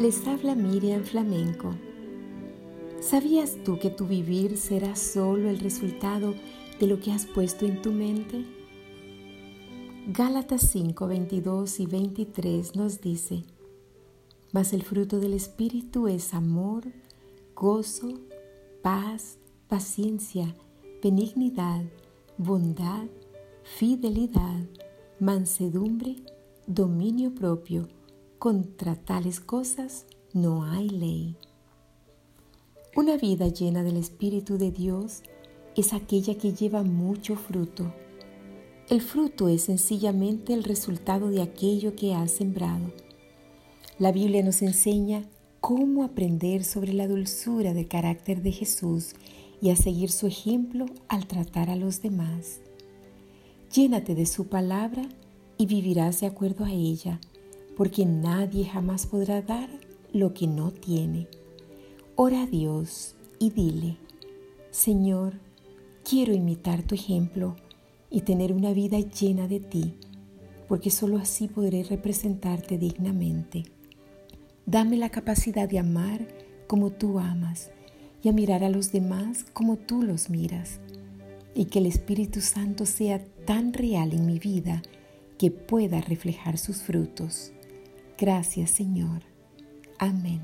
Les habla Miriam Flamenco. ¿Sabías tú que tu vivir será solo el resultado de lo que has puesto en tu mente? Gálatas 5, 22 y 23 nos dice, Mas el fruto del Espíritu es amor, gozo, paz, paciencia, benignidad, bondad, fidelidad, mansedumbre, dominio propio. Contra tales cosas no hay ley. Una vida llena del Espíritu de Dios es aquella que lleva mucho fruto. El fruto es sencillamente el resultado de aquello que has sembrado. La Biblia nos enseña cómo aprender sobre la dulzura del carácter de Jesús y a seguir su ejemplo al tratar a los demás. Llénate de su palabra y vivirás de acuerdo a ella, porque nadie jamás podrá dar lo que no tiene. Ora a Dios y dile, Señor, quiero imitar tu ejemplo y tener una vida llena de ti, porque sólo así podré representarte dignamente. Dame la capacidad de amar como tú amas y a mirar a los demás como tú los miras, y que el Espíritu Santo sea tan real en mi vida que pueda reflejar sus frutos. Gracias Señor. Amén.